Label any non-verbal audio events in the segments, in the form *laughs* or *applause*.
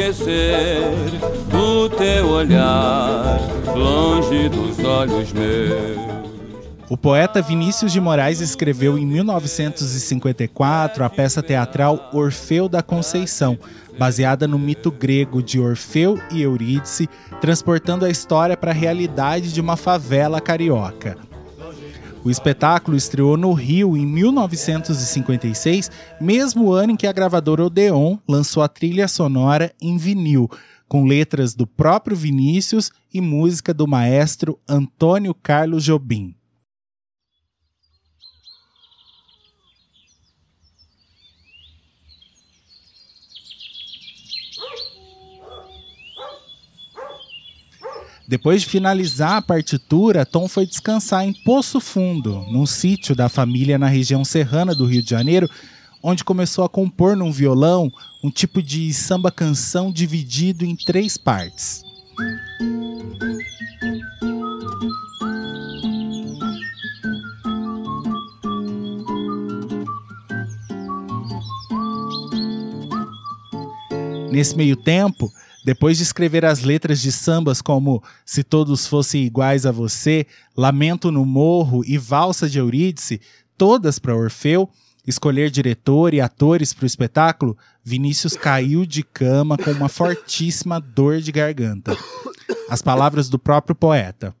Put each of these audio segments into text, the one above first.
Esquecer teu olhar, longe dos olhos meus. O poeta Vinícius de Moraes escreveu em 1954 a peça teatral Orfeu da Conceição, baseada no mito grego de Orfeu e Eurídice, transportando a história para a realidade de uma favela carioca. O espetáculo estreou no Rio em 1956, mesmo ano em que a gravadora Odeon lançou a trilha sonora em vinil, com letras do próprio Vinícius e música do maestro Antônio Carlos Jobim. Depois de finalizar a partitura, Tom foi descansar em Poço Fundo, num sítio da família na região serrana do Rio de Janeiro, onde começou a compor num violão um tipo de samba canção dividido em três partes. Nesse meio tempo, depois de escrever as letras de sambas como Se Todos Fossem Iguais a Você, Lamento no Morro e Valsa de Eurídice, todas para Orfeu, escolher diretor e atores para o espetáculo, Vinícius caiu de cama com uma fortíssima dor de garganta. As palavras do próprio poeta.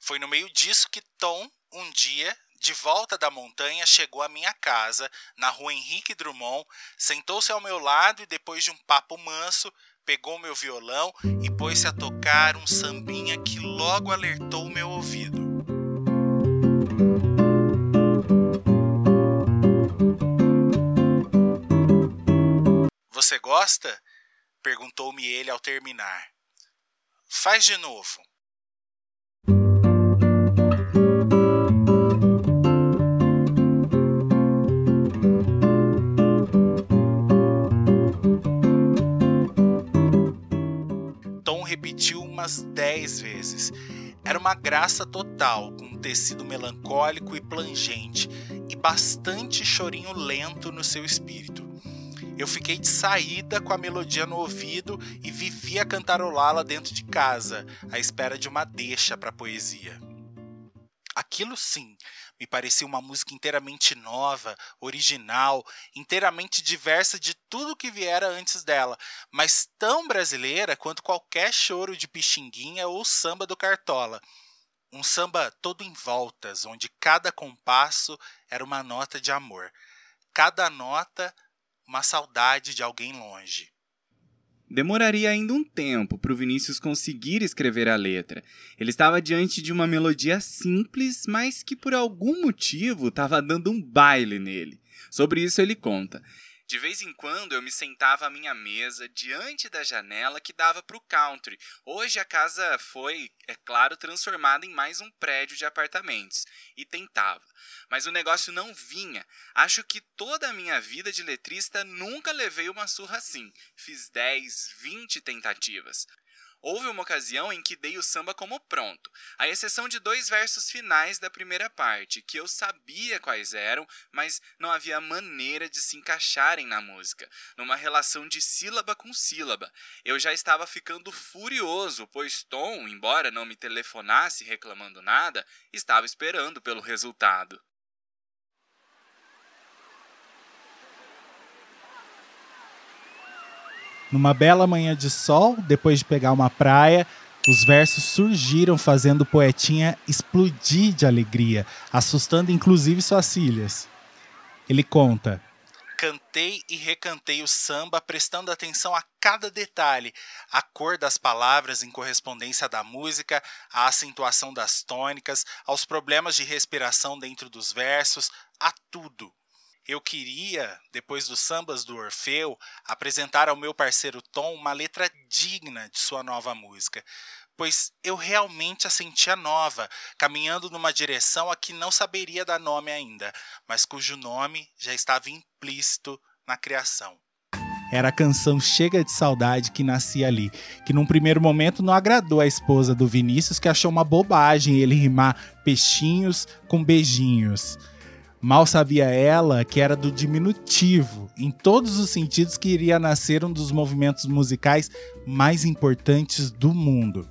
Foi no meio disso que Tom, um dia, de volta da montanha, chegou à minha casa, na rua Henrique Drummond, sentou-se ao meu lado e, depois de um papo manso, pegou meu violão e pôs-se a tocar um sambinha que logo alertou o meu ouvido. Você gosta? perguntou-me ele ao terminar. Faz de novo. Repetiu umas dez vezes. Era uma graça total, com um tecido melancólico e plangente, e bastante chorinho lento no seu espírito. Eu fiquei de saída com a melodia no ouvido e vivia cantarolá-la dentro de casa, à espera de uma deixa para a poesia. Aquilo sim me parecia uma música inteiramente nova, original, inteiramente diversa de tudo que viera antes dela, mas tão brasileira quanto qualquer choro de pixinguinha ou samba do Cartola. Um samba todo em voltas, onde cada compasso era uma nota de amor, cada nota uma saudade de alguém longe. Demoraria ainda um tempo para o Vinícius conseguir escrever a letra. Ele estava diante de uma melodia simples, mas que por algum motivo estava dando um baile nele. Sobre isso ele conta. De vez em quando eu me sentava à minha mesa diante da janela que dava para o country. Hoje a casa foi, é claro, transformada em mais um prédio de apartamentos. E tentava. Mas o negócio não vinha. Acho que toda a minha vida de letrista nunca levei uma surra assim. Fiz 10, 20 tentativas. Houve uma ocasião em que dei o samba como pronto, à exceção de dois versos finais da primeira parte, que eu sabia quais eram, mas não havia maneira de se encaixarem na música, numa relação de sílaba com sílaba. Eu já estava ficando furioso, pois Tom, embora não me telefonasse reclamando nada, estava esperando pelo resultado. Numa bela manhã de sol, depois de pegar uma praia, os versos surgiram fazendo o poetinha explodir de alegria, assustando inclusive suas filhas. Ele conta: Cantei e recantei o samba, prestando atenção a cada detalhe, a cor das palavras em correspondência da música, a acentuação das tônicas, aos problemas de respiração dentro dos versos, a tudo. Eu queria, depois dos sambas do Orfeu, apresentar ao meu parceiro Tom uma letra digna de sua nova música, pois eu realmente a sentia nova, caminhando numa direção a que não saberia dar nome ainda, mas cujo nome já estava implícito na criação. Era a canção Chega de Saudade que nascia ali, que num primeiro momento não agradou a esposa do Vinícius, que achou uma bobagem ele rimar peixinhos com beijinhos. Mal sabia ela que era do diminutivo, em todos os sentidos que iria nascer um dos movimentos musicais mais importantes do mundo.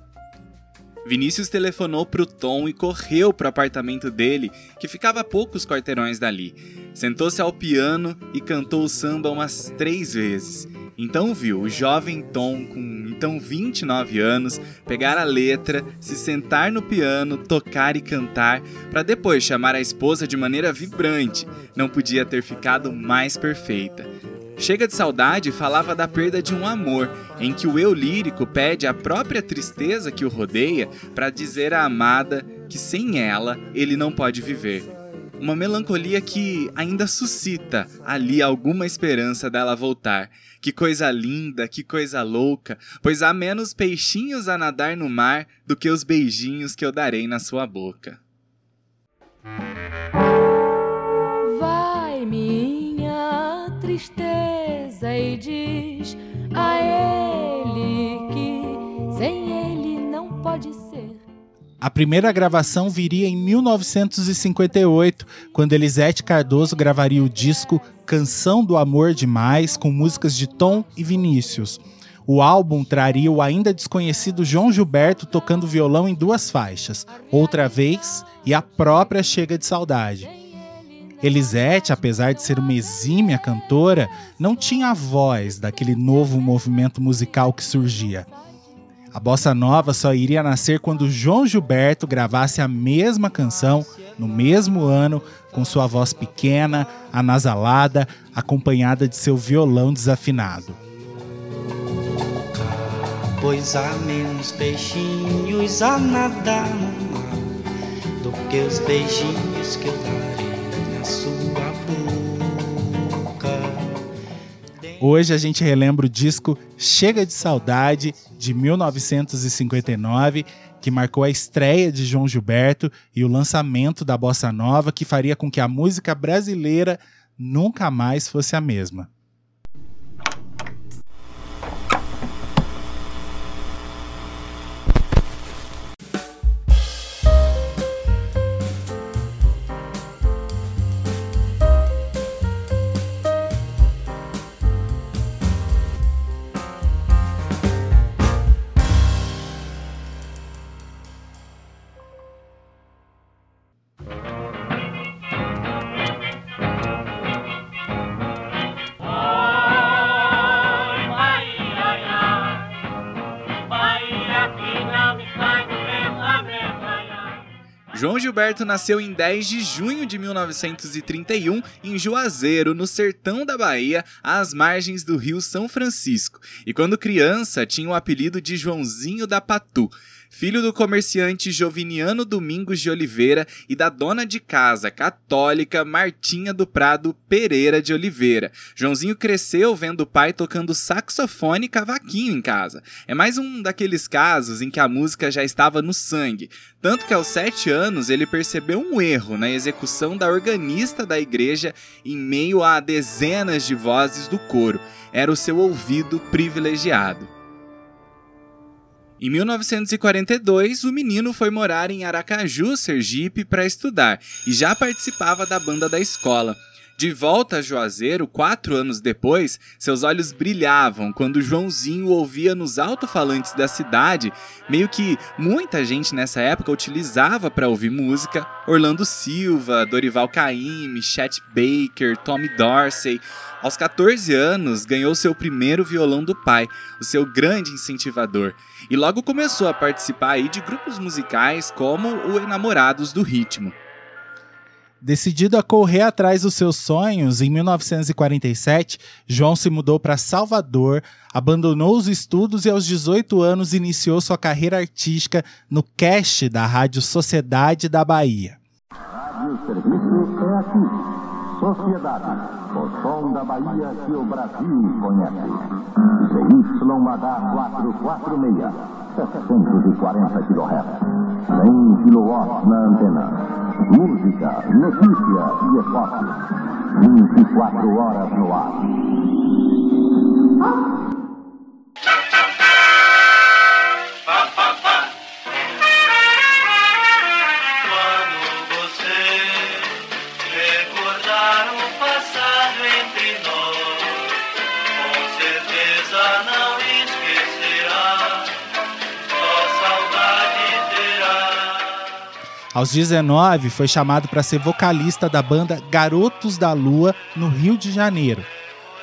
Vinícius telefonou pro Tom e correu pro apartamento dele, que ficava a poucos quarteirões dali. Sentou-se ao piano e cantou o samba umas três vezes. Então viu o jovem Tom, com então 29 anos, pegar a letra, se sentar no piano, tocar e cantar, para depois chamar a esposa de maneira vibrante. Não podia ter ficado mais perfeita. Chega de Saudade falava da perda de um amor, em que o eu lírico pede a própria tristeza que o rodeia para dizer à amada que sem ela ele não pode viver. Uma melancolia que ainda suscita ali alguma esperança dela voltar. Que coisa linda, que coisa louca, pois há menos peixinhos a nadar no mar do que os beijinhos que eu darei na sua boca. Vai, minha tristeza, e diz a ele que sem ele não pode ser. A primeira gravação viria em 1958, quando Elisete Cardoso gravaria o disco Canção do Amor Demais, com músicas de Tom e Vinícius. O álbum traria o ainda desconhecido João Gilberto tocando violão em duas faixas, Outra Vez e a própria Chega de Saudade. Elisete, apesar de ser uma exímia cantora, não tinha a voz daquele novo movimento musical que surgia. A bossa nova só iria nascer quando João Gilberto gravasse a mesma canção no mesmo ano, com sua voz pequena, anasalada, acompanhada de seu violão desafinado. Pois há menos peixinhos a nadar no mar do que os beijinhos que eu darei sua boca. Hoje a gente relembra o disco Chega de Saudade, de 1959, que marcou a estreia de João Gilberto e o lançamento da bossa nova, que faria com que a música brasileira nunca mais fosse a mesma. Gilberto nasceu em 10 de junho de 1931 em Juazeiro, no sertão da Bahia, às margens do rio São Francisco, e quando criança tinha o apelido de Joãozinho da Patu filho do comerciante Joviniano Domingos de Oliveira e da dona de casa católica Martinha do Prado Pereira de Oliveira. Joãozinho cresceu vendo o pai tocando saxofone e cavaquinho em casa. É mais um daqueles casos em que a música já estava no sangue, tanto que aos sete anos ele percebeu um erro na execução da organista da igreja em meio a dezenas de vozes do coro. Era o seu ouvido privilegiado. Em 1942, o menino foi morar em Aracaju, Sergipe, para estudar e já participava da banda da escola. De volta a Juazeiro, quatro anos depois, seus olhos brilhavam quando Joãozinho ouvia nos alto-falantes da cidade, meio que muita gente nessa época utilizava para ouvir música, Orlando Silva, Dorival Caymmi, Chet Baker, Tommy Dorsey. Aos 14 anos, ganhou seu primeiro violão do pai, o seu grande incentivador, e logo começou a participar de grupos musicais como o Enamorados do Ritmo. Decidido a correr atrás dos seus sonhos, em 1947, João se mudou para Salvador, abandonou os estudos e aos 18 anos iniciou sua carreira artística no cast da Rádio Sociedade da Bahia. Rádio Serviço é aqui. Sociedade, Bahia que o Brasil conhece. CYH 446, 740 kHz. 100 kW na antena. Música, notícia e esporte. 24 horas no ar. Aos 19, foi chamado para ser vocalista da banda Garotos da Lua, no Rio de Janeiro.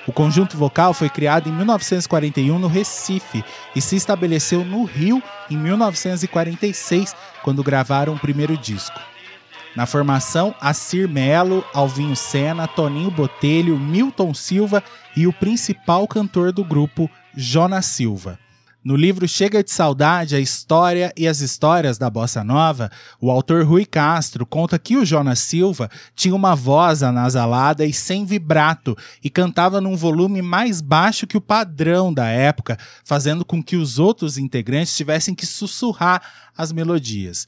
O conjunto vocal foi criado em 1941 no Recife e se estabeleceu no Rio em 1946, quando gravaram o primeiro disco. Na formação, Assir Melo, Alvinho Sena, Toninho Botelho, Milton Silva e o principal cantor do grupo, Jonas Silva. No livro Chega de Saudade, a história e as histórias da bossa nova, o autor Rui Castro conta que o Jonas Silva tinha uma voz anasalada e sem vibrato e cantava num volume mais baixo que o padrão da época, fazendo com que os outros integrantes tivessem que sussurrar as melodias.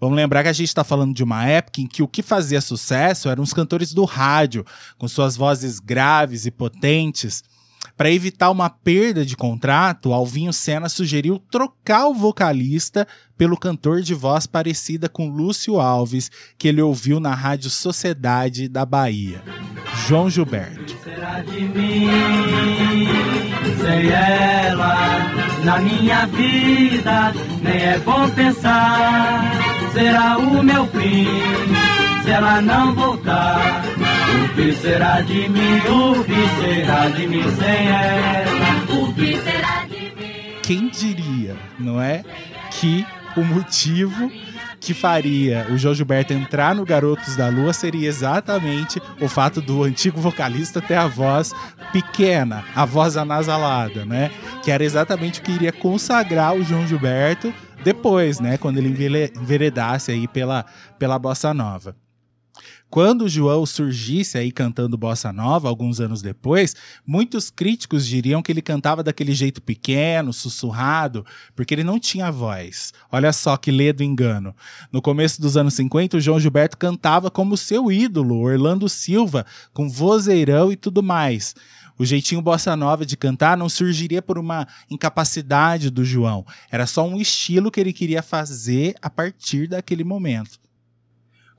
Vamos lembrar que a gente está falando de uma época em que o que fazia sucesso eram os cantores do rádio, com suas vozes graves e potentes. Para evitar uma perda de contrato, Alvinho Sena sugeriu trocar o vocalista pelo cantor de voz parecida com Lúcio Alves, que ele ouviu na Rádio Sociedade da Bahia, João Gilberto. Será de mim, sem ela, na minha vida, nem é bom pensar, será o meu fim, se ela não voltar. O que será de mim? O que será de mim sem ela? O que será de mim? Quem diria, não é? Que o motivo que faria o João Gilberto entrar no Garotos da Lua seria exatamente o fato do antigo vocalista ter a voz pequena, a voz anasalada, né? Que era exatamente o que iria consagrar o João Gilberto depois, né? Quando ele enveredasse aí pela, pela bossa nova. Quando o João surgisse aí cantando bossa nova alguns anos depois, muitos críticos diriam que ele cantava daquele jeito pequeno, sussurrado, porque ele não tinha voz. Olha só que ledo engano. No começo dos anos 50, o João Gilberto cantava como seu ídolo, Orlando Silva, com vozeirão e tudo mais. O jeitinho bossa nova de cantar não surgiria por uma incapacidade do João, era só um estilo que ele queria fazer a partir daquele momento.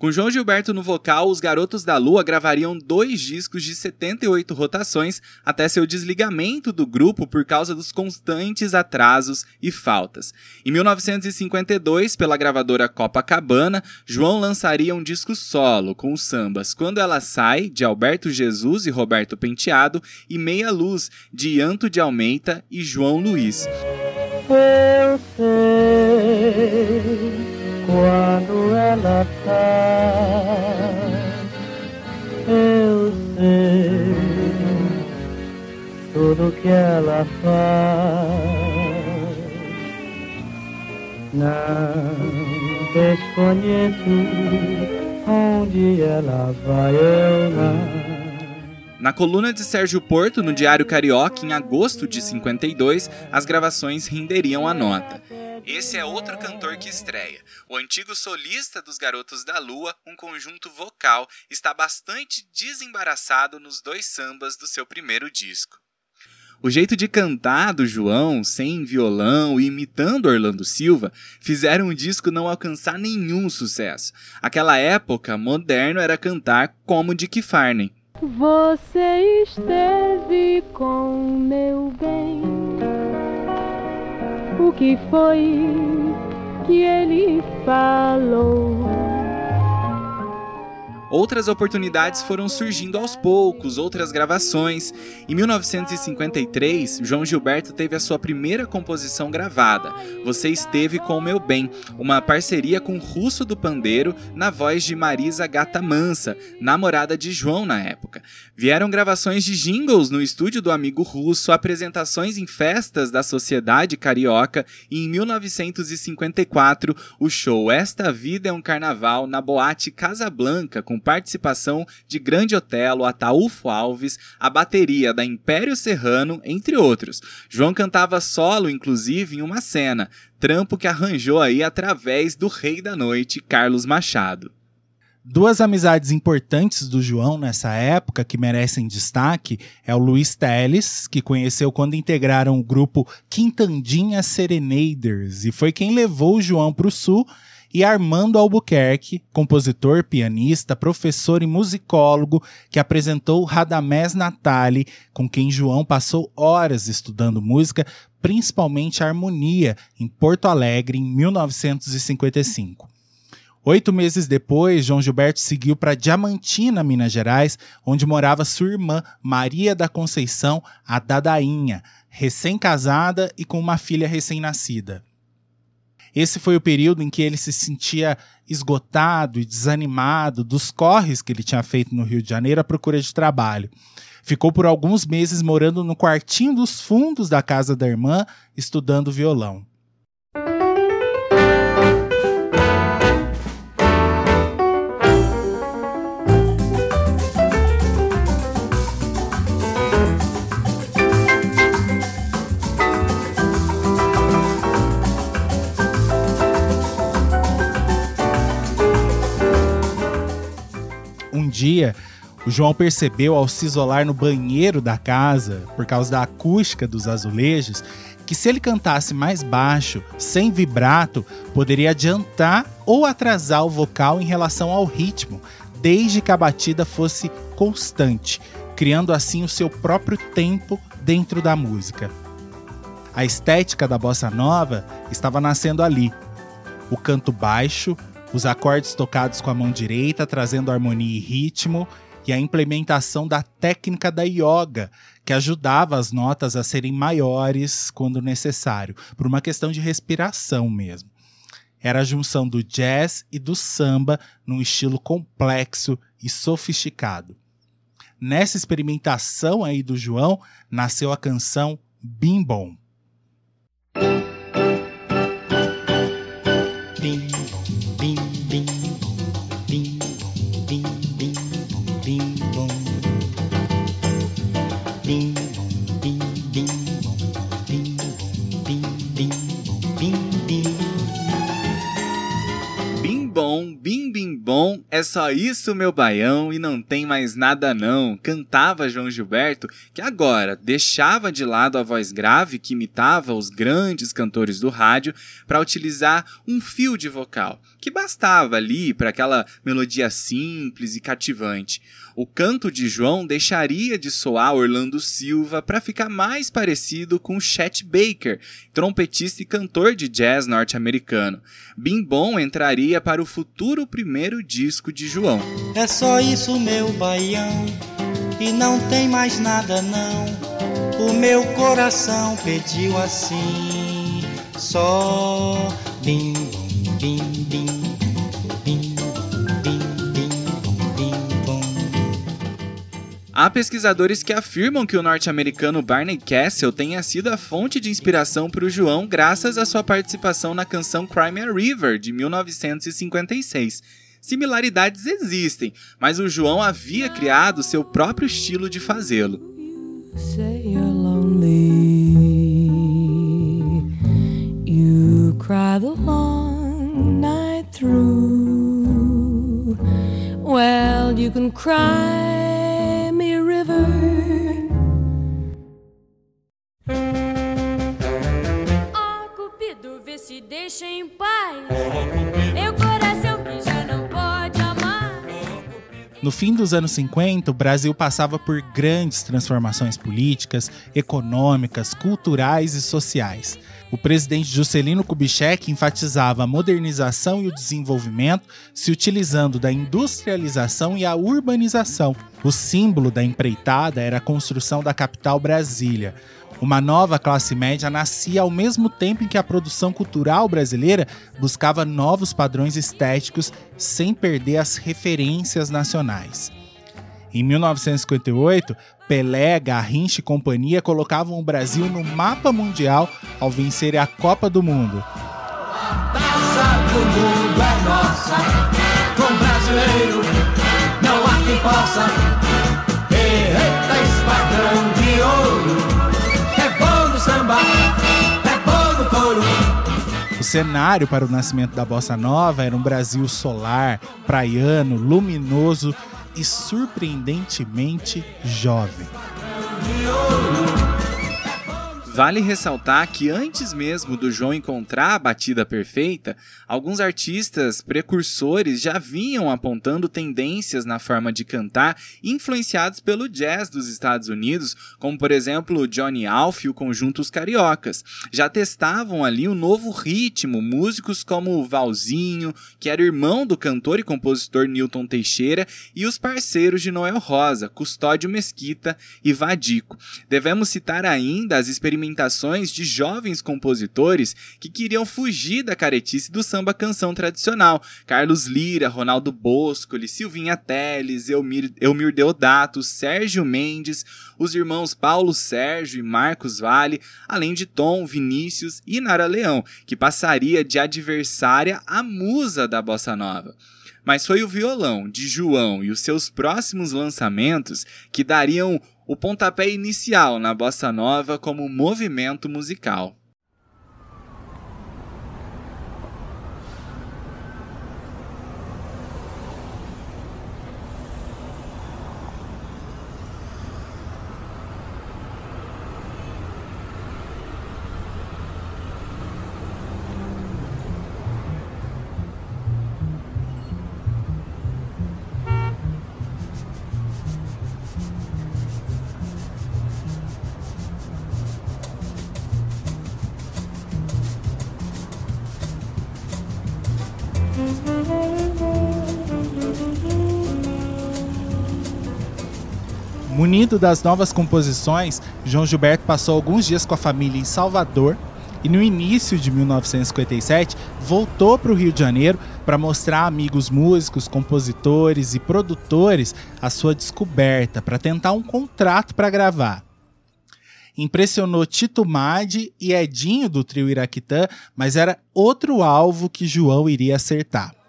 Com João Gilberto no vocal, os Garotos da Lua gravariam dois discos de 78 rotações até seu desligamento do grupo por causa dos constantes atrasos e faltas. Em 1952, pela gravadora Copacabana, João lançaria um disco solo com os sambas Quando Ela Sai, de Alberto Jesus e Roberto Penteado, e Meia Luz, de Anto de Almeida e João Luiz. Eu sei quando ela sai, eu sei tudo que ela faz. Não desconheço onde ela vai, eu não. Na coluna de Sérgio Porto, no Diário Carioca, em agosto de 52, as gravações renderiam a nota. Esse é outro cantor que estreia. O antigo solista dos Garotos da Lua, um conjunto vocal, está bastante desembaraçado nos dois sambas do seu primeiro disco. O jeito de cantar do João, sem violão e imitando Orlando Silva, fizeram o disco não alcançar nenhum sucesso. Aquela época, moderno era cantar como Dick Farney. Você esteve com meu bem. O que foi que ele falou? Outras oportunidades foram surgindo aos poucos, outras gravações. Em 1953, João Gilberto teve a sua primeira composição gravada, Você Esteve com o Meu Bem, uma parceria com Russo do Pandeiro na voz de Marisa Gata Mansa, namorada de João na época. Vieram gravações de jingles no estúdio do amigo Russo, apresentações em festas da Sociedade Carioca e em 1954 o show Esta Vida é um Carnaval na boate Casablanca com participação de Grande Otelo, Ataúfo Alves, a bateria da Império Serrano, entre outros. João cantava solo, inclusive, em uma cena, trampo que arranjou aí através do Rei da Noite, Carlos Machado. Duas amizades importantes do João nessa época que merecem destaque é o Luiz Teles, que conheceu quando integraram o grupo Quintandinha Serenaders e foi quem levou o João para o sul e Armando Albuquerque, compositor, pianista, professor e musicólogo, que apresentou Radamés Natali, com quem João passou horas estudando música, principalmente harmonia, em Porto Alegre, em 1955. Oito meses depois, João Gilberto seguiu para Diamantina, Minas Gerais, onde morava sua irmã, Maria da Conceição, a Dadainha, recém-casada e com uma filha recém-nascida. Esse foi o período em que ele se sentia esgotado e desanimado dos corres que ele tinha feito no Rio de Janeiro à procura de trabalho. Ficou por alguns meses morando no quartinho dos fundos da casa da irmã, estudando violão. Dia, o João percebeu ao se isolar no banheiro da casa, por causa da acústica dos azulejos, que se ele cantasse mais baixo, sem vibrato, poderia adiantar ou atrasar o vocal em relação ao ritmo, desde que a batida fosse constante, criando assim o seu próprio tempo dentro da música. A estética da bossa nova estava nascendo ali. O canto baixo, os acordes tocados com a mão direita, trazendo harmonia e ritmo, e a implementação da técnica da yoga, que ajudava as notas a serem maiores quando necessário, por uma questão de respiração mesmo. Era a junção do jazz e do samba num estilo complexo e sofisticado. Nessa experimentação aí do João, nasceu a canção Bim Bom. Bim é só isso meu baião e não tem mais nada não, cantava João Gilberto, que agora deixava de lado a voz grave que imitava os grandes cantores do rádio para utilizar um fio de vocal, que bastava ali para aquela melodia simples e cativante. O canto de João deixaria de soar Orlando Silva para ficar mais parecido com Chet Baker, trompetista e cantor de jazz norte-americano. Bim Bom entraria para o futuro primeiro disco de João. É só isso, meu baião, e não tem mais nada não. O meu coração pediu assim, só bim bom, bim bim Há pesquisadores que afirmam que o norte-americano Barney Castle tenha sido a fonte de inspiração para o João graças à sua participação na canção Crime a River, de 1956. Similaridades existem, mas o João havia criado seu próprio estilo de fazê-lo. You se deixa em paz. Meu coração que já não pode amar. No fim dos anos 50, o Brasil passava por grandes transformações políticas, econômicas, culturais e sociais. O presidente Juscelino Kubitschek enfatizava a modernização e o desenvolvimento, se utilizando da industrialização e a urbanização. O símbolo da empreitada era a construção da capital Brasília. Uma nova classe média nascia ao mesmo tempo em que a produção cultural brasileira buscava novos padrões estéticos sem perder as referências nacionais. Em 1958, Pelé, Garrincha e companhia colocavam o Brasil no mapa mundial ao vencer a Copa do Mundo. É nossa, com brasileiro não há quem possa. O cenário para o nascimento da bossa nova era um Brasil solar, praiano, luminoso e surpreendentemente jovem. Vale ressaltar que antes mesmo do João encontrar a batida perfeita, alguns artistas precursores já vinham apontando tendências na forma de cantar influenciados pelo jazz dos Estados Unidos, como por exemplo Johnny Alf e o conjunto Os Cariocas. Já testavam ali um novo ritmo, músicos como Valzinho, que era irmão do cantor e compositor Newton Teixeira, e os parceiros de Noel Rosa, Custódio Mesquita e Vadico. Devemos citar ainda as experimentações experimentações de jovens compositores que queriam fugir da caretice do samba canção tradicional. Carlos Lira, Ronaldo Boscoli, Silvinha Teles, Elmir, Elmir Deodato, Sérgio Mendes, os irmãos Paulo Sérgio e Marcos Vale, além de Tom, Vinícius e Nara Leão, que passaria de adversária à musa da bossa nova mas foi o violão de João e os seus próximos lançamentos que dariam o pontapé inicial na bossa nova como movimento musical. Munido das novas composições, João Gilberto passou alguns dias com a família em Salvador e no início de 1957 voltou para o Rio de Janeiro para mostrar a amigos músicos, compositores e produtores a sua descoberta para tentar um contrato para gravar. Impressionou Tito Madi e Edinho do trio Iraquitã, mas era outro alvo que João iria acertar.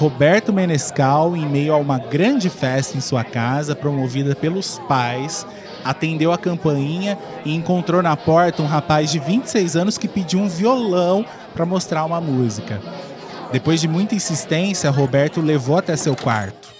Roberto Menescal, em meio a uma grande festa em sua casa, promovida pelos pais, atendeu a campainha e encontrou na porta um rapaz de 26 anos que pediu um violão para mostrar uma música. Depois de muita insistência, Roberto levou até seu quarto.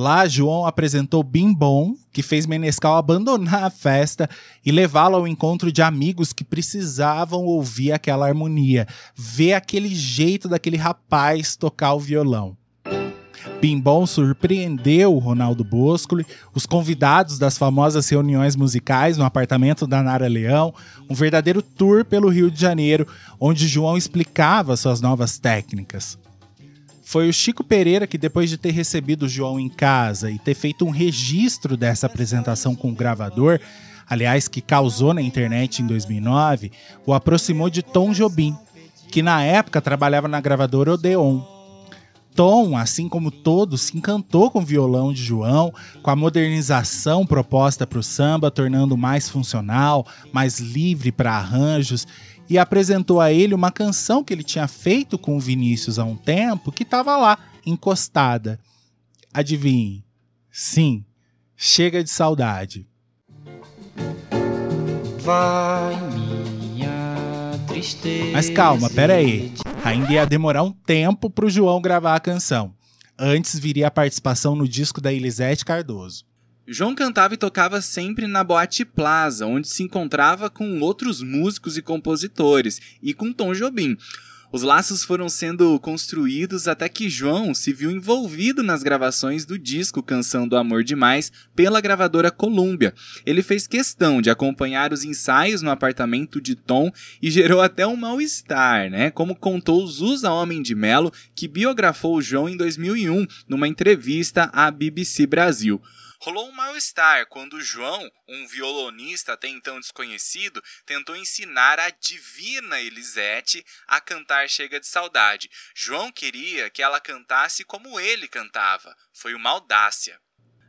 Lá, João apresentou Bim Bom, que fez Menescal abandonar a festa e levá-lo ao encontro de amigos que precisavam ouvir aquela harmonia, ver aquele jeito daquele rapaz tocar o violão. Bom surpreendeu Ronaldo Boscoli, os convidados das famosas reuniões musicais no apartamento da Nara Leão, um verdadeiro tour pelo Rio de Janeiro, onde João explicava suas novas técnicas. Foi o Chico Pereira que, depois de ter recebido o João em casa e ter feito um registro dessa apresentação com o gravador, aliás, que causou na internet em 2009, o aproximou de Tom Jobim, que na época trabalhava na gravadora Odeon. Tom, assim como todos, se encantou com o violão de João, com a modernização proposta para o samba, tornando mais funcional, mais livre para arranjos e apresentou a ele uma canção que ele tinha feito com o Vinícius há um tempo, que estava lá, encostada. Adivinhe? Sim, chega de saudade. Vai minha tristeza. Mas calma, pera aí. Ainda ia demorar um tempo para o João gravar a canção. Antes viria a participação no disco da Elisete Cardoso. João cantava e tocava sempre na Boate Plaza, onde se encontrava com outros músicos e compositores, e com Tom Jobim. Os laços foram sendo construídos até que João se viu envolvido nas gravações do disco Canção do Amor Demais pela gravadora Columbia. Ele fez questão de acompanhar os ensaios no apartamento de Tom e gerou até um mal-estar, né? Como contou Zusa Homem de Melo, que biografou João em 2001 numa entrevista à BBC Brasil. Rolou um mal-estar quando João, um violonista até então desconhecido, tentou ensinar a divina Elisete a cantar Chega de Saudade. João queria que ela cantasse como ele cantava. Foi uma audácia.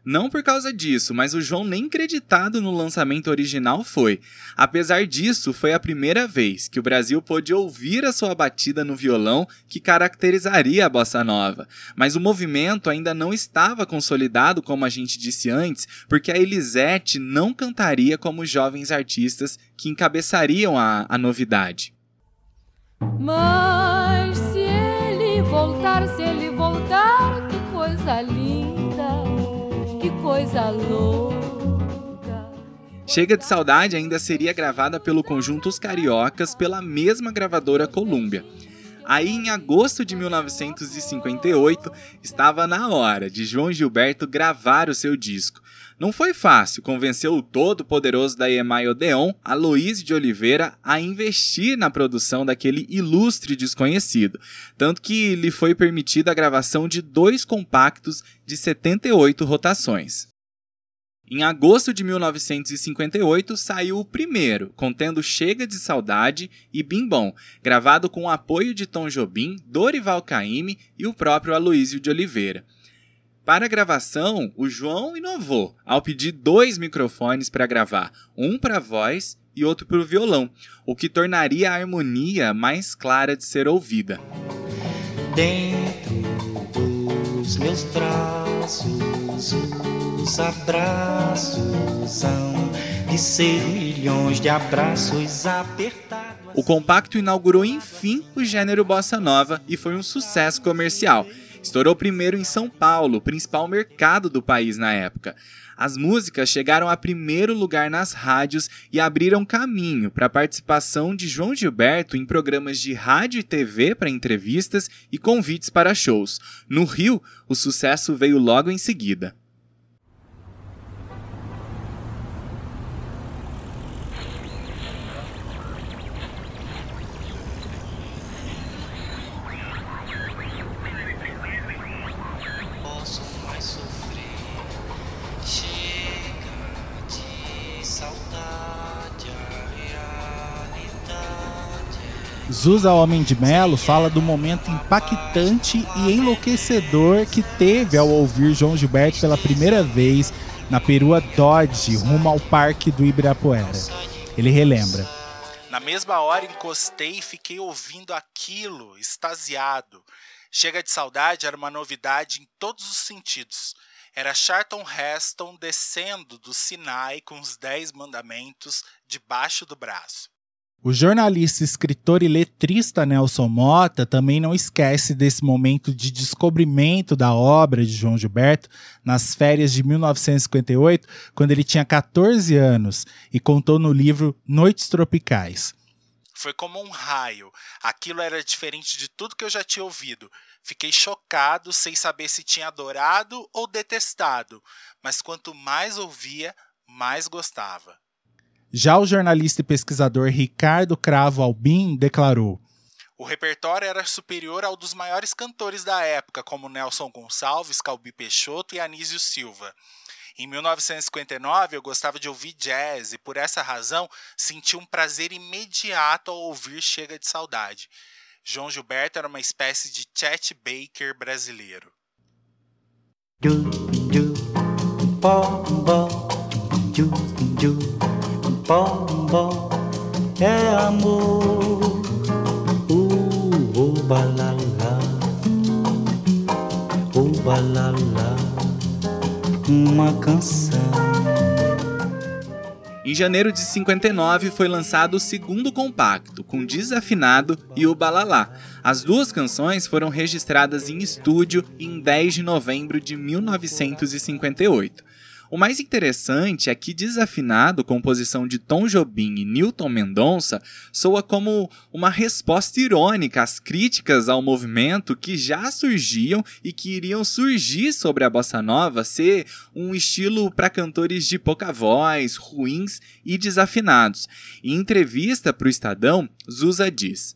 Não por causa disso, mas o João nem creditado no lançamento original foi. Apesar disso, foi a primeira vez que o Brasil pôde ouvir a sua batida no violão que caracterizaria a bossa nova. Mas o movimento ainda não estava consolidado, como a gente disse antes, porque a Elisete não cantaria como os jovens artistas que encabeçariam a, a novidade. Mas se ele voltar, se ele voltar, que coisa linda, coisa louca. Chega de Saudade ainda seria gravada pelo conjunto Os Cariocas pela mesma gravadora Columbia. Aí, em agosto de 1958, estava na hora de João Gilberto gravar o seu disco. Não foi fácil convencer o todo-poderoso da EMI Odeon, Aloysio de Oliveira, a investir na produção daquele ilustre desconhecido, tanto que lhe foi permitida a gravação de dois compactos de 78 rotações. Em agosto de 1958 saiu o primeiro, contendo Chega de Saudade e Bimbom, gravado com o apoio de Tom Jobim, Dorival Caymmi e o próprio Aloísio de Oliveira. Para a gravação, o João inovou ao pedir dois microfones para gravar, um para voz e outro para o violão, o que tornaria a harmonia mais clara de ser ouvida. Dentro dos meus os abraços são de ser milhões de abraços apertados. O compacto inaugurou enfim o gênero bossa nova e foi um sucesso comercial. Estourou primeiro em São Paulo, principal mercado do país na época. As músicas chegaram a primeiro lugar nas rádios e abriram caminho para a participação de João Gilberto em programas de rádio e TV para entrevistas e convites para shows. No Rio, o sucesso veio logo em seguida. Zusa Homem de Melo fala do momento impactante e enlouquecedor que teve ao ouvir João Gilberto pela primeira vez na perua Dodge, rumo ao Parque do Ibirapuera. Ele relembra. Na mesma hora encostei e fiquei ouvindo aquilo, extasiado. Chega de Saudade era uma novidade em todos os sentidos. Era Charlton Heston descendo do Sinai com os Dez Mandamentos debaixo do braço. O jornalista, escritor e letrista Nelson Mota também não esquece desse momento de descobrimento da obra de João Gilberto nas férias de 1958, quando ele tinha 14 anos e contou no livro Noites Tropicais. Foi como um raio. Aquilo era diferente de tudo que eu já tinha ouvido. Fiquei chocado, sem saber se tinha adorado ou detestado, mas quanto mais ouvia, mais gostava. Já o jornalista e pesquisador Ricardo Cravo Albim declarou: O repertório era superior ao dos maiores cantores da época, como Nelson Gonçalves, Calbi Peixoto e Anísio Silva. Em 1959, eu gostava de ouvir jazz e, por essa razão, senti um prazer imediato ao ouvir Chega de Saudade. João Gilberto era uma espécie de Chet Baker brasileiro. Du, du, bom, bom, du, du, bom, bom, é amor. Uh, oh, balala, oh, balala, uma canção. Em janeiro de 59 foi lançado o segundo compacto, com Desafinado e o Balalá. As duas canções foram registradas em estúdio em 10 de novembro de 1958. O mais interessante é que Desafinado, composição de Tom Jobim e Newton Mendonça, soa como uma resposta irônica às críticas ao movimento que já surgiam e que iriam surgir sobre a bossa nova ser um estilo para cantores de pouca voz, ruins e desafinados. Em entrevista para o Estadão, Zusa diz: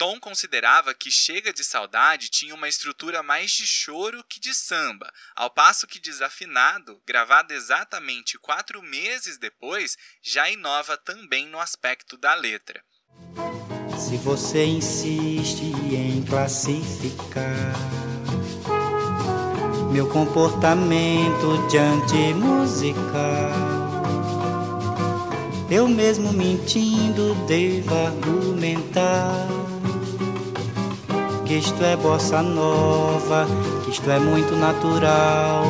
Tom considerava que Chega de Saudade tinha uma estrutura mais de choro que de samba, ao passo que Desafinado, gravado exatamente quatro meses depois, já inova também no aspecto da letra. Se você insiste em classificar meu comportamento diante musical. Eu mesmo mentindo devo argumentar que isto é bossa nova, que isto é muito natural.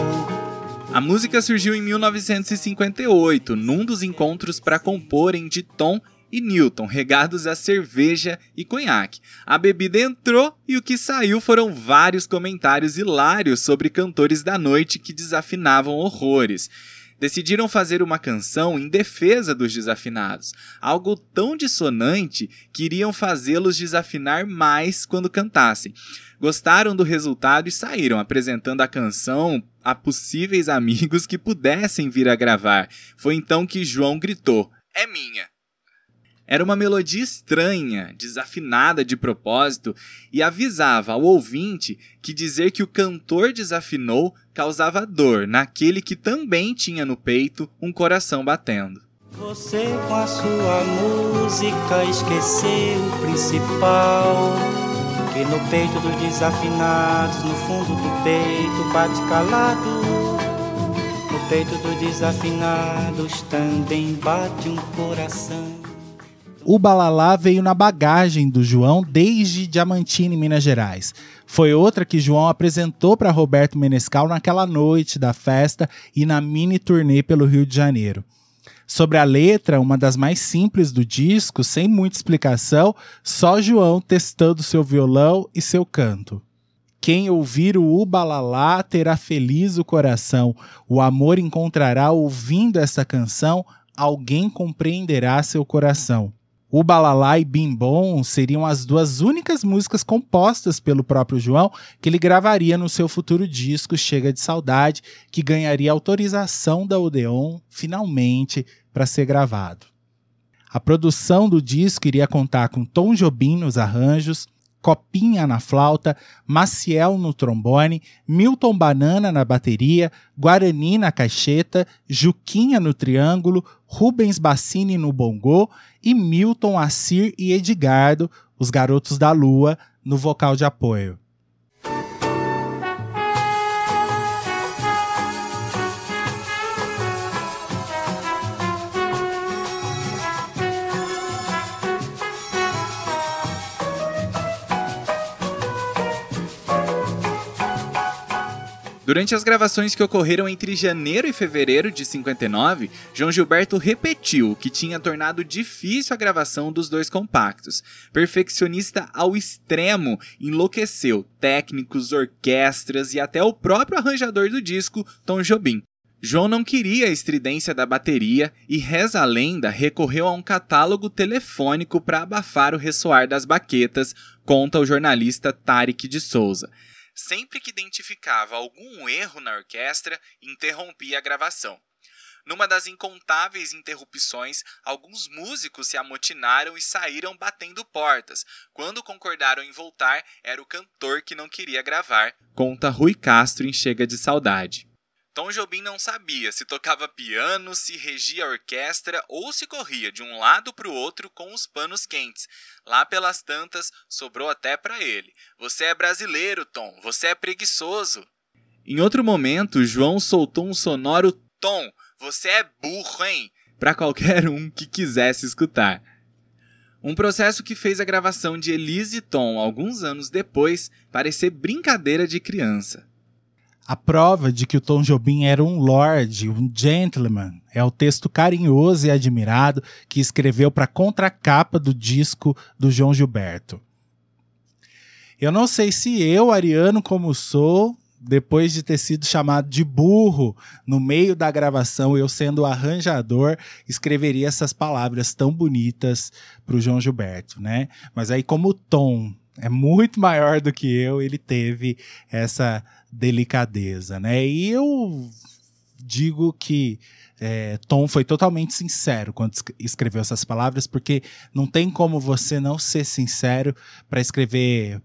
A música surgiu em 1958, num dos encontros para comporem de Tom e Newton, regados a cerveja e conhaque. A bebida entrou e o que saiu foram vários comentários hilários sobre cantores da noite que desafinavam horrores decidiram fazer uma canção em defesa dos desafinados, algo tão dissonante que iriam fazê-los desafinar mais quando cantassem. Gostaram do resultado e saíram apresentando a canção a possíveis amigos que pudessem vir a gravar. Foi então que João gritou: É minha! Era uma melodia estranha, desafinada de propósito, e avisava ao ouvinte que dizer que o cantor desafinou causava dor naquele que também tinha no peito um coração batendo. Você com a sua música esqueceu o principal. Que no peito dos desafinados, no fundo do peito bate calado. No peito dos desafinados também bate um coração. O Balalá veio na bagagem do João desde Diamantino, em Minas Gerais. Foi outra que João apresentou para Roberto Menescal naquela noite da festa e na mini turnê pelo Rio de Janeiro. Sobre a letra, uma das mais simples do disco, sem muita explicação, só João testando seu violão e seu canto. Quem ouvir o Ubalalá terá feliz o coração. O amor encontrará ouvindo essa canção, alguém compreenderá seu coração. O Balalá e Bim Bom seriam as duas únicas músicas compostas pelo próprio João que ele gravaria no seu futuro disco Chega de Saudade, que ganharia autorização da Odeon finalmente para ser gravado. A produção do disco iria contar com Tom Jobim nos arranjos, Copinha na flauta, Maciel no trombone, Milton Banana na bateria, Guarani na caixeta, Juquinha no triângulo, Rubens Bassini no bongô e Milton Assir e Edgardo, os garotos da lua, no vocal de apoio. Durante as gravações que ocorreram entre janeiro e fevereiro de 59, João Gilberto repetiu o que tinha tornado difícil a gravação dos dois compactos. Perfeccionista ao extremo, enlouqueceu técnicos, orquestras e até o próprio arranjador do disco, Tom Jobim. João não queria a estridência da bateria e, reza a lenda, recorreu a um catálogo telefônico para abafar o ressoar das baquetas, conta o jornalista Tarek de Souza. Sempre que identificava algum erro na orquestra, interrompia a gravação. Numa das incontáveis interrupções, alguns músicos se amotinaram e saíram batendo portas. Quando concordaram em voltar, era o cantor que não queria gravar, conta Rui Castro em Chega de Saudade. Tom Jobim não sabia se tocava piano, se regia a orquestra ou se corria de um lado para o outro com os panos quentes. Lá pelas tantas, sobrou até para ele. Você é brasileiro, Tom, você é preguiçoso. Em outro momento, João soltou um sonoro Tom, você é burro, hein? Para qualquer um que quisesse escutar. Um processo que fez a gravação de Elise e Tom alguns anos depois parecer brincadeira de criança. A prova de que o Tom Jobim era um lord, um gentleman, é o texto carinhoso e admirado que escreveu para a contracapa do disco do João Gilberto. Eu não sei se eu, ariano como sou, depois de ter sido chamado de burro no meio da gravação, eu sendo arranjador, escreveria essas palavras tão bonitas para o João Gilberto, né? Mas aí, como o Tom é muito maior do que eu, ele teve essa delicadeza, né? E eu digo que é, Tom foi totalmente sincero quando escreveu essas palavras, porque não tem como você não ser sincero para escrever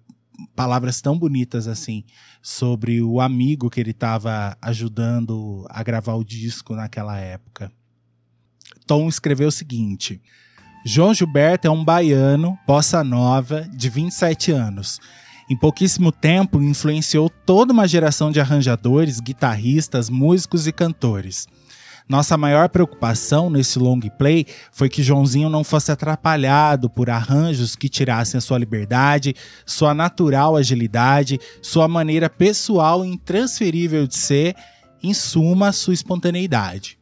palavras tão bonitas assim sobre o amigo que ele estava ajudando a gravar o disco naquela época. Tom escreveu o seguinte: João Gilberto é um baiano, bossa nova, de 27 anos Em pouquíssimo tempo, influenciou toda uma geração de arranjadores, guitarristas, músicos e cantores. Nossa maior preocupação nesse long play foi que Joãozinho não fosse atrapalhado por arranjos que tirassem a sua liberdade, sua natural agilidade, sua maneira pessoal e intransferível de ser, em suma, sua espontaneidade.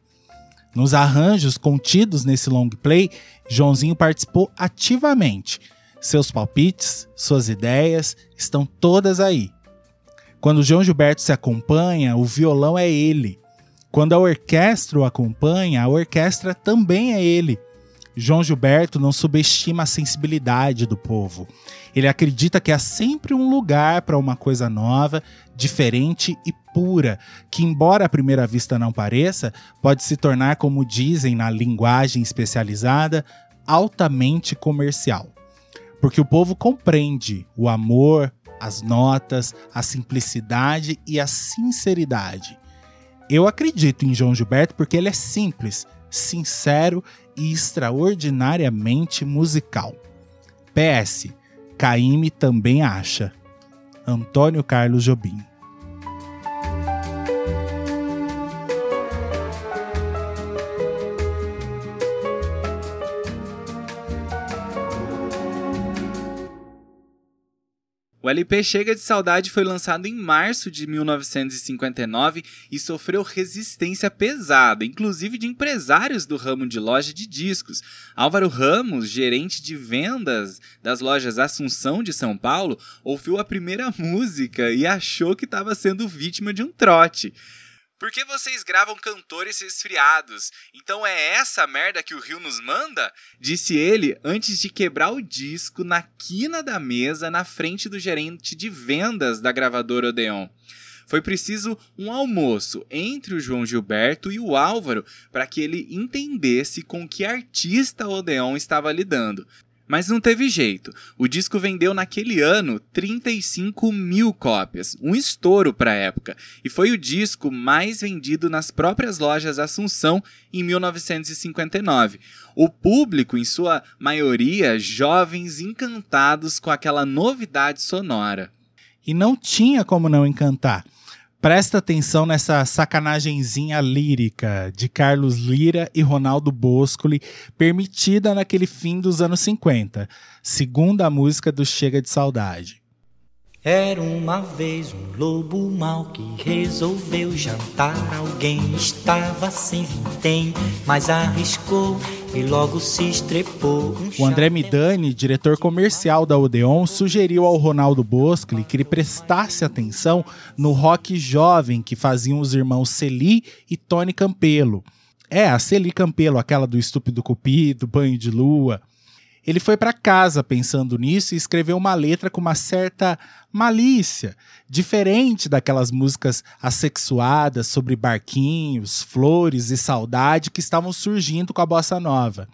Nos arranjos contidos nesse long play, Joãozinho participou ativamente. Seus palpites, suas ideias estão todas aí. Quando João Gilberto se acompanha, o violão é ele. Quando a orquestra o acompanha, a orquestra também é ele. João Gilberto não subestima a sensibilidade do povo. Ele acredita que há sempre um lugar para uma coisa nova, diferente e pura, que, embora à primeira vista não pareça, pode se tornar, como dizem na linguagem especializada, altamente comercial. Porque o povo compreende o amor, as notas, a simplicidade e a sinceridade. Eu acredito em João Gilberto porque ele é simples, sincero e extraordinariamente musical. PS, Caíme também acha. Antônio Carlos Jobim. O LP Chega de Saudade foi lançado em março de 1959 e sofreu resistência pesada, inclusive de empresários do ramo de loja de discos. Álvaro Ramos, gerente de vendas das lojas Assunção de São Paulo, ouviu a primeira música e achou que estava sendo vítima de um trote. Por que vocês gravam cantores resfriados? Então é essa merda que o Rio nos manda? Disse ele antes de quebrar o disco na quina da mesa na frente do gerente de vendas da gravadora Odeon. Foi preciso um almoço entre o João Gilberto e o Álvaro para que ele entendesse com que artista Odeon estava lidando. Mas não teve jeito. O disco vendeu naquele ano 35 mil cópias, um estouro para a época, e foi o disco mais vendido nas próprias lojas Assunção em 1959. O público, em sua maioria, jovens encantados com aquela novidade sonora. E não tinha como não encantar. Presta atenção nessa sacanagemzinha lírica de Carlos Lira e Ronaldo Boscoli, permitida naquele fim dos anos 50, segunda música do Chega de Saudade. Era uma vez um lobo mau que resolveu jantar. Alguém estava sem vintém, mas arriscou e logo se estrepou. Um O André Midani, diretor comercial da Odeon, sugeriu ao Ronaldo Boscoli que ele prestasse atenção no rock jovem que faziam os irmãos Celi e Tony Campelo. É, a Celi Campelo, aquela do Estúpido Cupido, Banho de Lua. Ele foi para casa pensando nisso e escreveu uma letra com uma certa malícia, diferente daquelas músicas assexuadas sobre barquinhos, flores e saudade que estavam surgindo com a bossa nova.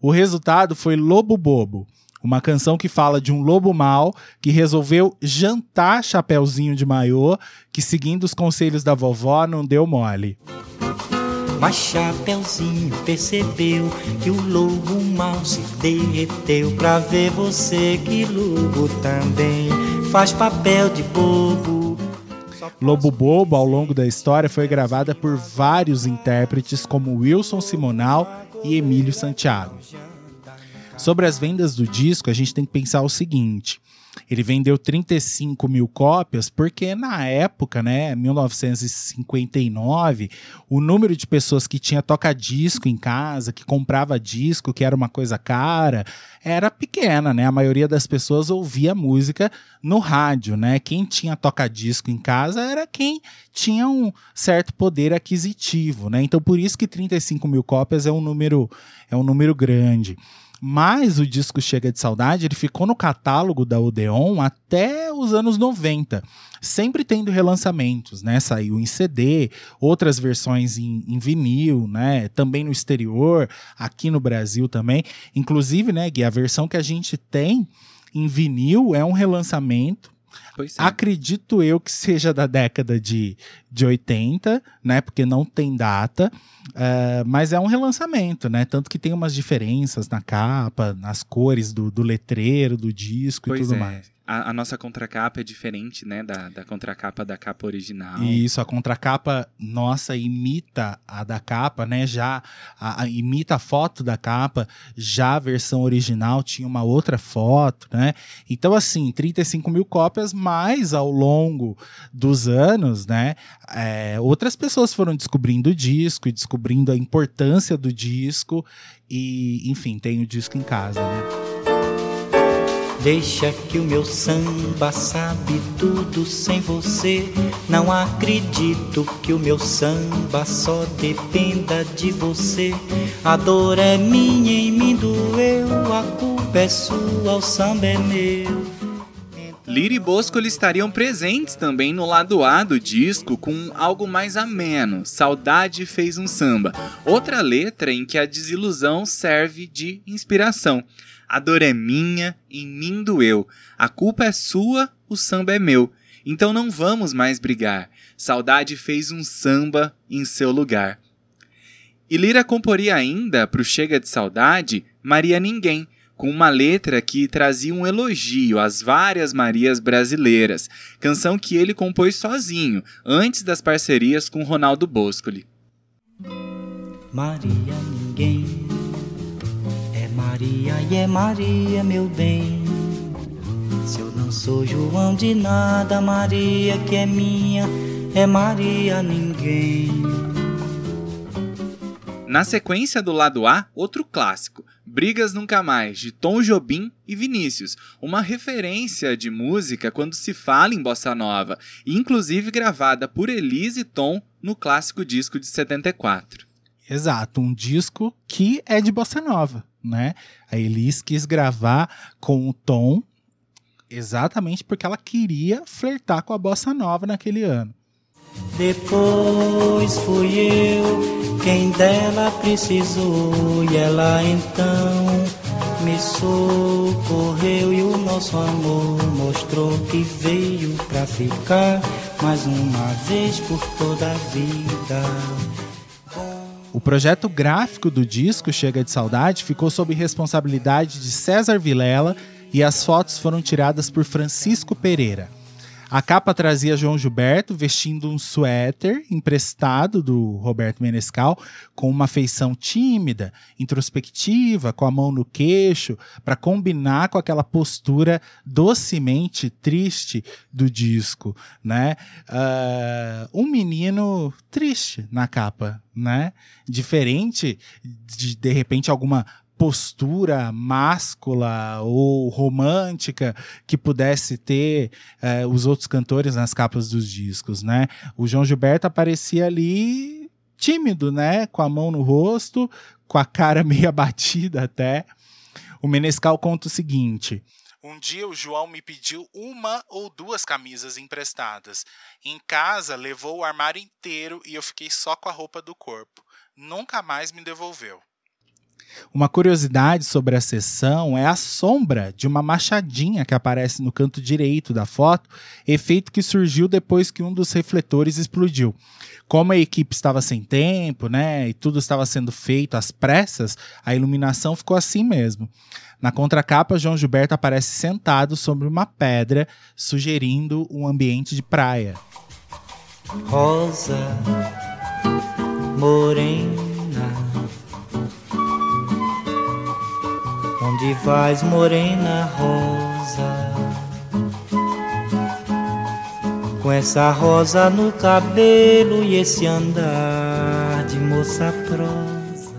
O resultado foi Lobo Bobo, uma canção que fala de um lobo mau que resolveu jantar Chapeuzinho de Maiô, que seguindo os conselhos da vovó não deu mole. Mas Chapeuzinho percebeu que o lobo mal se derreteu pra ver você que lobo também faz papel de bobo. Lobo Bobo, ao longo da história, foi gravada por vários intérpretes como Wilson Simonal e Emílio Santiago. Sobre as vendas do disco, a gente tem que pensar o seguinte: ele vendeu 35 mil cópias porque na época, né, 1959, o número de pessoas que tinha toca-disco em casa, que comprava disco, que era uma coisa cara, era pequena, né? A maioria das pessoas ouvia música no rádio, né? Quem tinha toca-disco em casa era quem tinha um certo poder aquisitivo, né? Então por isso que 35 mil cópias é um número, é um número grande. Mas o disco Chega de Saudade, ele ficou no catálogo da Odeon até os anos 90, sempre tendo relançamentos, né? Saiu em CD, outras versões em, em vinil, né? Também no exterior, aqui no Brasil também. Inclusive, né, Gui, a versão que a gente tem em vinil é um relançamento. Acredito eu que seja da década de, de 80, né? Porque não tem data. eh, mas é um relançamento, né? Tanto que tem umas diferenças na capa, nas cores do, do letreiro, do disco e Pois tudo é. mais. A, a nossa contracapa é diferente, né, da, da contracapa da capa original. Isso, a contracapa nossa imita a da capa, né? Já a, a- imita a foto da capa, já a versão original tinha uma outra foto, né? Então, assim, 35 mil cópias, mas ao longo dos anos, né? é, outras pessoas foram descobrindo o disco e descobrindo a importância do disco. E, enfim, tem o disco em casa, né? Deixa que o meu samba sabe tudo sem você. Não acredito que o meu samba só dependa de você. A dor é minha e me doeu. A culpa é sua, o samba é meu. Lira e Boscoli estariam presentes também no lado A do disco com algo mais ameno, Saudade Fez um Samba, outra letra em que a desilusão serve de inspiração. A dor é minha, em mim doeu, a culpa é sua, o samba é meu, então não vamos mais brigar, Saudade fez um samba em seu lugar. E Lira comporia ainda, pro Chega de Saudade, Maria Ninguém, com uma letra que trazia um elogio às várias Marias brasileiras, canção que ele compôs sozinho, antes das parcerias com Ronaldo Boscoli. Maria ninguém Maria e é Maria meu bem. Se eu não sou João de nada, Maria que é minha é Maria ninguém. Na sequência do lado A, outro clássico, Brigas Nunca Mais, de Tom Jobim e Vinícius, uma referência de música quando se fala em bossa nova, inclusive gravada por Elise e Tom no clássico disco de 74. Exato, um disco que é de bossa nova, né? A Elis quis gravar com o Tom exatamente porque ela queria flertar com a bossa nova naquele ano. Depois fui eu quem dela precisou e ela então me socorreu e o nosso amor mostrou que veio pra ficar mais uma vez por toda a vida. O projeto gráfico do disco Chega de Saudade ficou sob responsabilidade de César Vilela e as fotos foram tiradas por Francisco Pereira. A capa trazia João Gilberto vestindo um suéter emprestado do Roberto Menescal, com uma feição tímida, introspectiva, com a mão no queixo, para combinar com aquela postura docemente triste do disco, né? Ah, um menino triste na capa, né? Diferente de de repente alguma postura máscula ou romântica que pudesse ter eh, os outros cantores nas capas dos discos, né? O João Gilberto aparecia ali tímido, né? Com a mão no rosto, com a cara *laughs* meio abatida até. O Menescal conta o seguinte: um dia o João me pediu uma ou duas camisas emprestadas. Em casa levou o armário inteiro e eu fiquei só com a roupa do corpo. Nunca mais me devolveu. Uma curiosidade sobre a sessão é a sombra de uma machadinha que aparece no canto direito da foto, efeito que surgiu depois que um dos refletores explodiu. Como a equipe estava sem tempo, né, e tudo estava sendo feito às pressas, a iluminação ficou assim mesmo. Na contracapa, João Gilberto aparece sentado sobre uma pedra, sugerindo um ambiente de praia. Rosa morena, vais, morena rosa? Com essa rosa no cabelo e esse andar de moça prosa.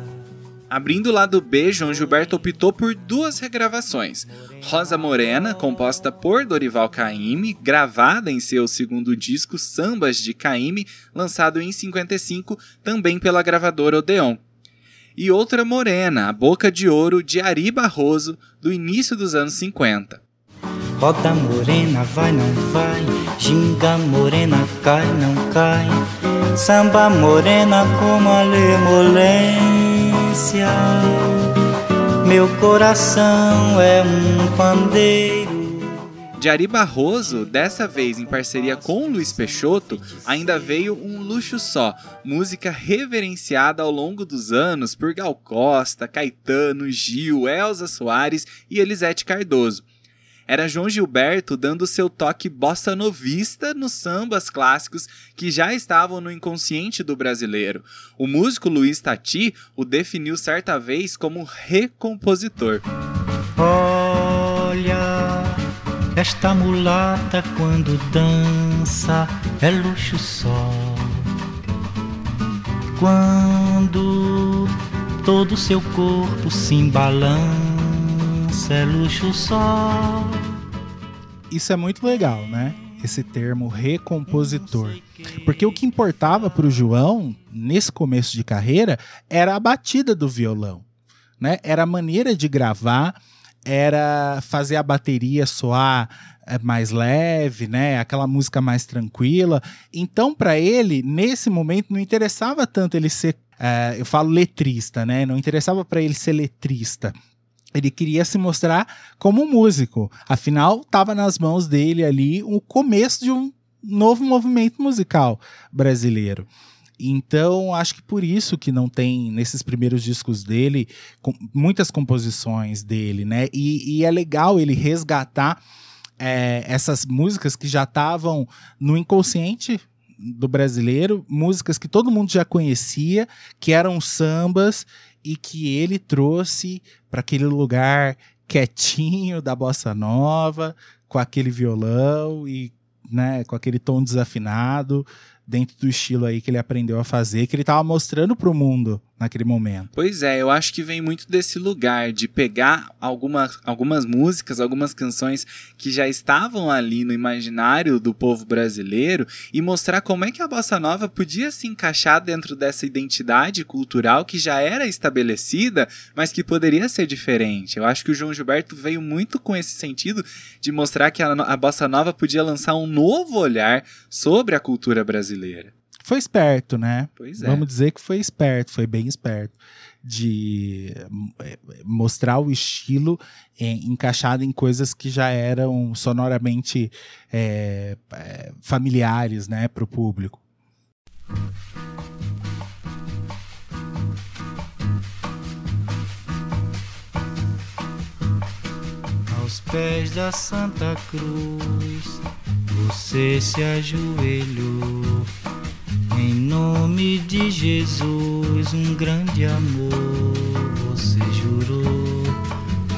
Abrindo o lado B, João Gilberto optou por duas regravações. Rosa Morena, composta por Dorival Caymmi, gravada em seu segundo disco Sambas de Caymmi, lançado em 55, também pela gravadora Odeon. E outra Morena, A Boca de Ouro, de Ari Barroso, do início dos anos 50. Roda morena, vai, não vai. Ginga morena, cai, não cai. Samba morena como a. Meu coração é um pandeiro. De Ari Barroso, dessa vez em parceria com Luiz Peixoto, ainda veio um luxo só, música reverenciada ao longo dos anos por Gal Costa, Caetano, Gil, Elza Soares e Elisete Cardoso. Era João Gilberto dando seu toque bossa novista nos sambas clássicos que já estavam no inconsciente do brasileiro. O músico Luiz Tati o definiu certa vez como recompositor. Olha, esta mulata quando dança é luxo só. Quando todo seu corpo se embalança é luxo só. Isso é muito legal, né? Esse termo recompositor. Porque o que importava para o João, nesse começo de carreira, era a batida do violão. Né? Era a maneira de gravar, era fazer a bateria soar é, mais leve, né? Aquela música mais tranquila. Então, para ele, nesse momento, não interessava tanto ele ser, é, eu falo letrista, né? Não interessava para ele ser letrista. Ele queria se mostrar como músico. Afinal, estava nas mãos dele ali o começo de um novo movimento musical brasileiro. Então, acho que por isso que não tem nesses primeiros discos dele com, muitas composições dele, né? E, e é legal ele resgatar é, essas músicas que já estavam no inconsciente do brasileiro, músicas que todo mundo já conhecia, que eram sambas e que ele trouxe para aquele lugar quietinho da bossa nova, com aquele violão e né, com aquele tom desafinado, dentro do estilo aí que ele aprendeu a fazer, que ele estava mostrando para o mundo naquele momento. Pois é, eu acho que vem muito desse lugar de pegar alguma, algumas músicas, algumas canções que já estavam ali no imaginário do povo brasileiro e mostrar como é que a bossa nova podia se encaixar dentro dessa identidade cultural que já era estabelecida, mas que poderia ser diferente. Eu acho que o João Gilberto veio muito com esse sentido de mostrar que a, a bossa nova podia lançar um novo olhar sobre a cultura brasileira. Foi esperto, né? Pois é. Vamos dizer que foi esperto, foi bem esperto. De eh, mostrar o estilo eh, encaixado em coisas que já eram sonoramente eh, eh, familiares, né, para o público. Aos pés da Santa Cruz, você se ajoelhou. Em nome de Jesus, um grande amor você jurou.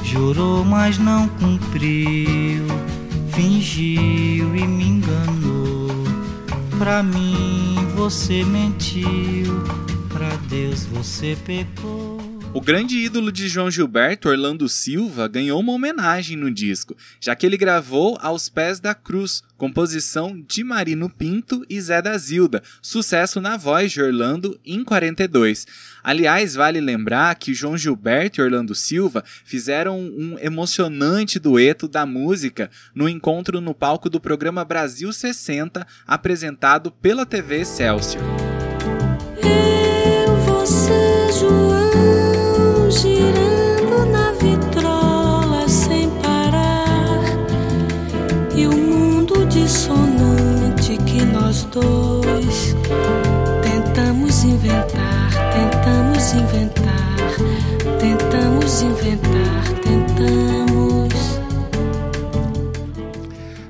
Jurou, mas não cumpriu. Fingiu e me enganou. Pra mim você mentiu. Pra Deus você pecou. O grande ídolo de João Gilberto, Orlando Silva, ganhou uma homenagem no disco, já que ele gravou Aos Pés da Cruz, composição de Marino Pinto e Zé da Zilda, sucesso na voz de Orlando em 42. Aliás, vale lembrar que João Gilberto e Orlando Silva fizeram um emocionante dueto da música no encontro no palco do programa Brasil 60, apresentado pela TV Excelsior. Girando na vitrola sem parar. E o mundo dissonante que nós dois tentamos inventar, tentamos inventar, tentamos inventar, tentamos.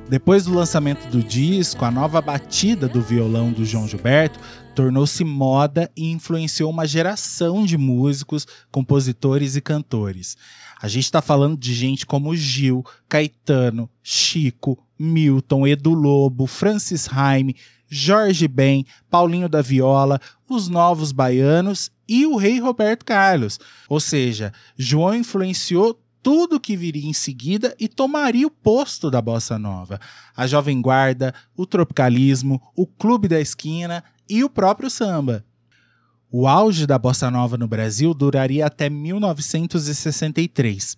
Depois do lançamento do disco, a nova batida do violão do João Gilberto tornou-se moda e influenciou uma geração de músicos, compositores e cantores. A gente está falando de gente como Gil, Caetano, Chico, Milton, Edu Lobo, Francis Raime, Jorge Ben, Paulinho da Viola, os Novos Baianos e o Rei Roberto Carlos. Ou seja, João influenciou tudo que viria em seguida e tomaria o posto da bossa nova. A Jovem Guarda, o tropicalismo, o Clube da Esquina e o próprio samba. O auge da bossa nova no Brasil duraria até 1963.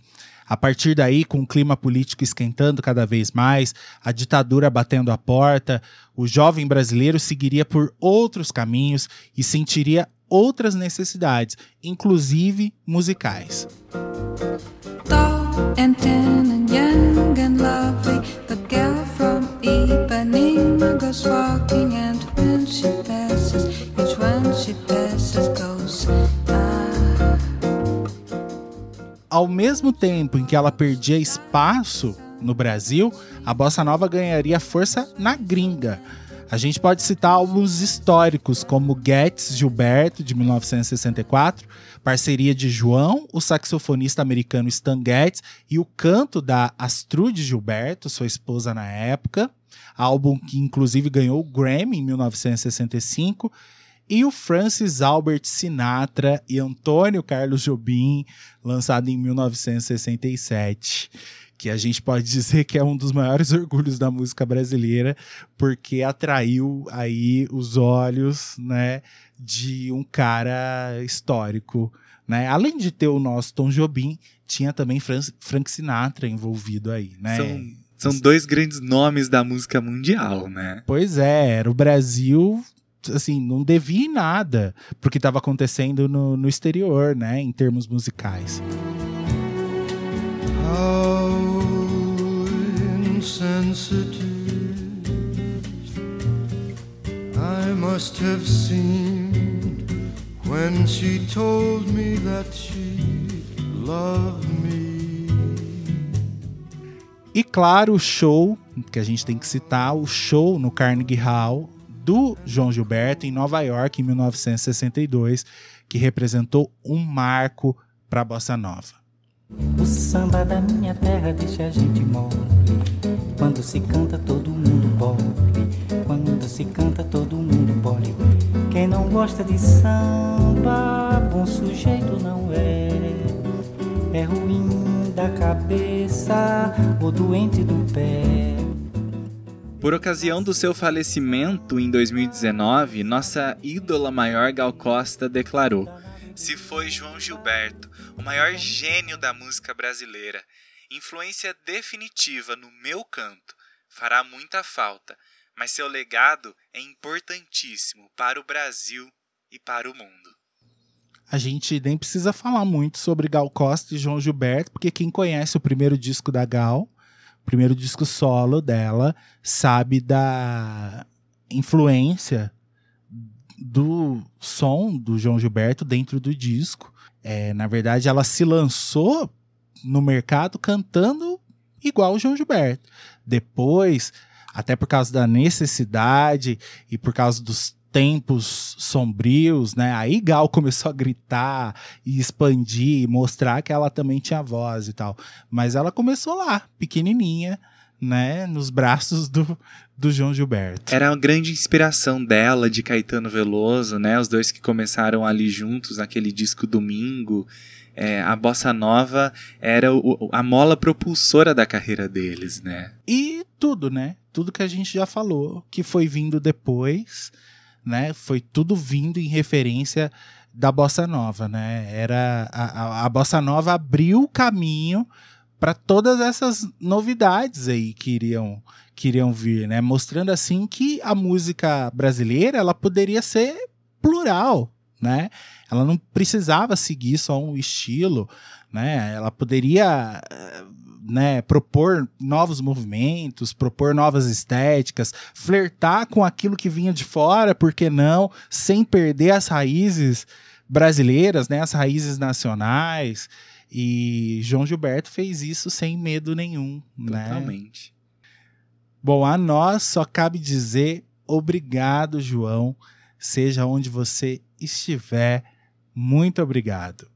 A partir daí, com o clima político esquentando cada vez mais, a ditadura batendo a porta, o jovem brasileiro seguiria por outros caminhos e sentiria outras necessidades, inclusive musicais. tall Ao mesmo tempo em que ela perdia espaço no Brasil, a bossa nova ganharia força na gringa. A gente pode citar álbuns históricos como Getz Gilberto, de 1964, parceria de João, o saxofonista americano Stan Getz, e o canto da Astrude Gilberto, sua esposa na época, álbum que inclusive ganhou o Grammy em 1965, e o Francis Albert Sinatra e Antônio Carlos Jobim, lançado em 1967 que a gente pode dizer que é um dos maiores *laughs* orgulhos da música brasileira, porque atraiu aí os olhos, né, de um cara histórico, né? Além de ter o nosso Tom Jobim, tinha também Frank, Frank Sinatra envolvido aí, né? São, são dois grandes nomes da música mundial, né? Pois é, era o Brasil assim, não devia em nada porque estava acontecendo no, no exterior, né, em termos musicais. How insensitive I must have seemed when she told me that she loved me. E claro, o show que a gente tem que citar, o show no Carnegie Hall do João Gilberto em Nova York em 1962, que representou um marco para a bossa nova. O samba da minha terra deixa a gente mole. Quando se canta, todo mundo bole. Quando se canta, todo mundo bole. Quem não gosta de samba, bom sujeito não é. É ruim da cabeça ou doente do pé. Por ocasião do seu falecimento em 2019, nossa ídola maior Gal Costa declarou: Se foi João Gilberto, o maior gênio da música brasileira, influência definitiva no meu canto, fará muita falta, mas seu legado é importantíssimo para o Brasil e para o mundo. A gente nem precisa falar muito sobre Gal Costa e João Gilberto, porque quem conhece o primeiro disco da Gal, primeiro disco solo dela, sabe da influência do som do João Gilberto dentro do disco. É, na verdade, ela se lançou no mercado cantando igual o João Gilberto. Depois, até por causa da necessidade e por causa dos tempos sombrios, né? Aí Gal começou a gritar e expandir, e mostrar que ela também tinha voz e tal. Mas ela começou lá, pequenininha, né, nos braços do, do João Gilberto. Era a grande inspiração dela, de Caetano Veloso, né? Os dois que começaram ali juntos naquele disco Domingo. É, a bossa nova era o, a mola propulsora da carreira deles, né? E tudo, né? Tudo que a gente já falou, que foi vindo depois, né? Foi tudo vindo em referência da bossa nova, né? Era a, a, a bossa nova abriu o caminho para todas essas novidades aí que iriam, que iriam vir, né? Mostrando assim que a música brasileira ela poderia ser plural, né? Ela não precisava seguir só um estilo, né? Ela poderia né, propor novos movimentos, propor novas estéticas, flertar com aquilo que vinha de fora, por que não, sem perder as raízes brasileiras, né, as raízes nacionais. E João Gilberto fez isso sem medo nenhum, né? Totalmente. Bom, a nós só cabe dizer obrigado, João, seja onde você estiver. Muito obrigado.